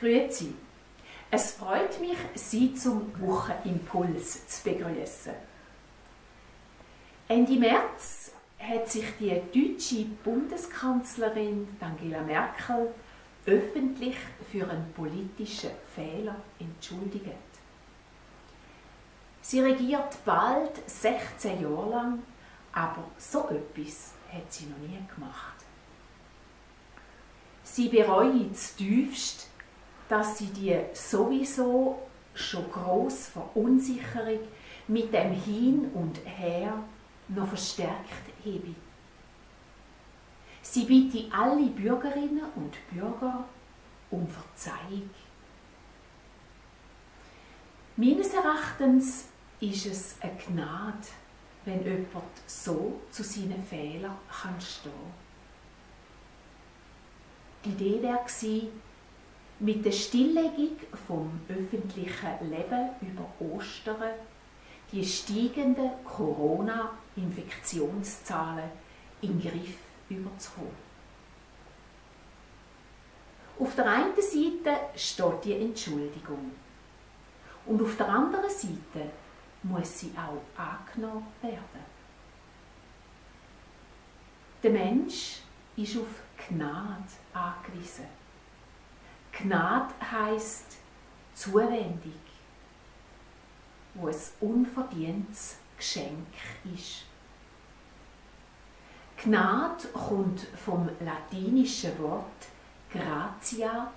Grüezi. Es freut mich, Sie zum Wochenimpuls zu begrüßen. Ende März hat sich die deutsche Bundeskanzlerin Angela Merkel öffentlich für einen politischen Fehler entschuldigt. Sie regiert bald 16 Jahre lang, aber so etwas hat sie noch nie gemacht. Sie bereut tiefst, dass sie die sowieso schon grosse Verunsicherung mit dem Hin und Her noch verstärkt habe. Sie bitte alle Bürgerinnen und Bürger um Verzeihung. Meines Erachtens ist es eine Gnade, wenn jemand so zu seinen Fehlern kann stehen Die Idee war, mit der Stilllegung vom öffentlichen Leben über Ostern die steigenden Corona-Infektionszahlen in den Griff überzukommen. Auf der einen Seite steht die Entschuldigung und auf der anderen Seite muss sie auch angenommen werden. Der Mensch ist auf Gnade angewiesen. Gnade heißt Zuwendung, wo ein unverdientes Geschenk ist. Gnade kommt vom latinischen Wort gratia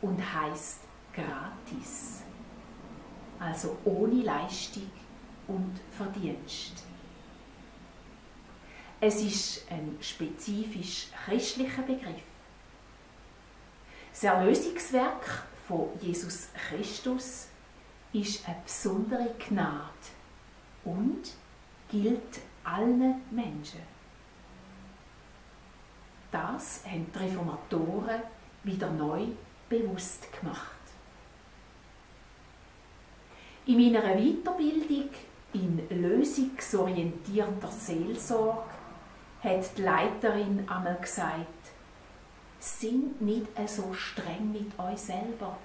und heißt gratis, also ohne Leistung und Verdienst. Es ist ein spezifisch christlicher Begriff. Das Erlösungswerk von Jesus Christus ist eine besondere Gnade und gilt allen Menschen. Das haben die Reformatoren wieder neu bewusst gemacht. In meiner Weiterbildung in lösungsorientierter Seelsorge hat die Leiterin einmal gesagt, sind nicht so streng mit euch selber.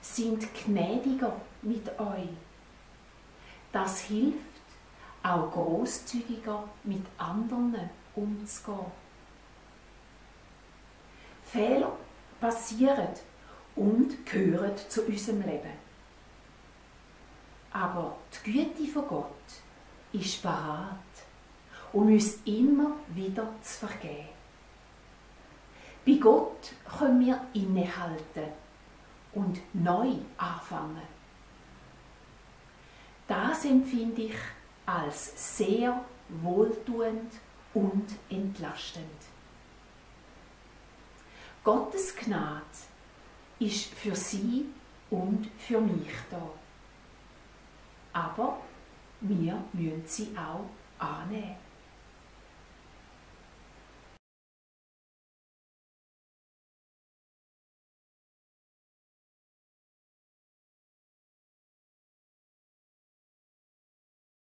Sind gnädiger mit euch. Das hilft, auch großzügiger mit anderen umzugehen. Fehler passieren und gehören zu unserem Leben. Aber die Güte von Gott ist parat, um uns immer wieder zu vergeben. Bei Gott können wir innehalten und neu anfangen. Das empfinde ich als sehr wohltuend und entlastend. Gottes Gnade ist für sie und für mich da. Aber wir müssen sie auch annehmen.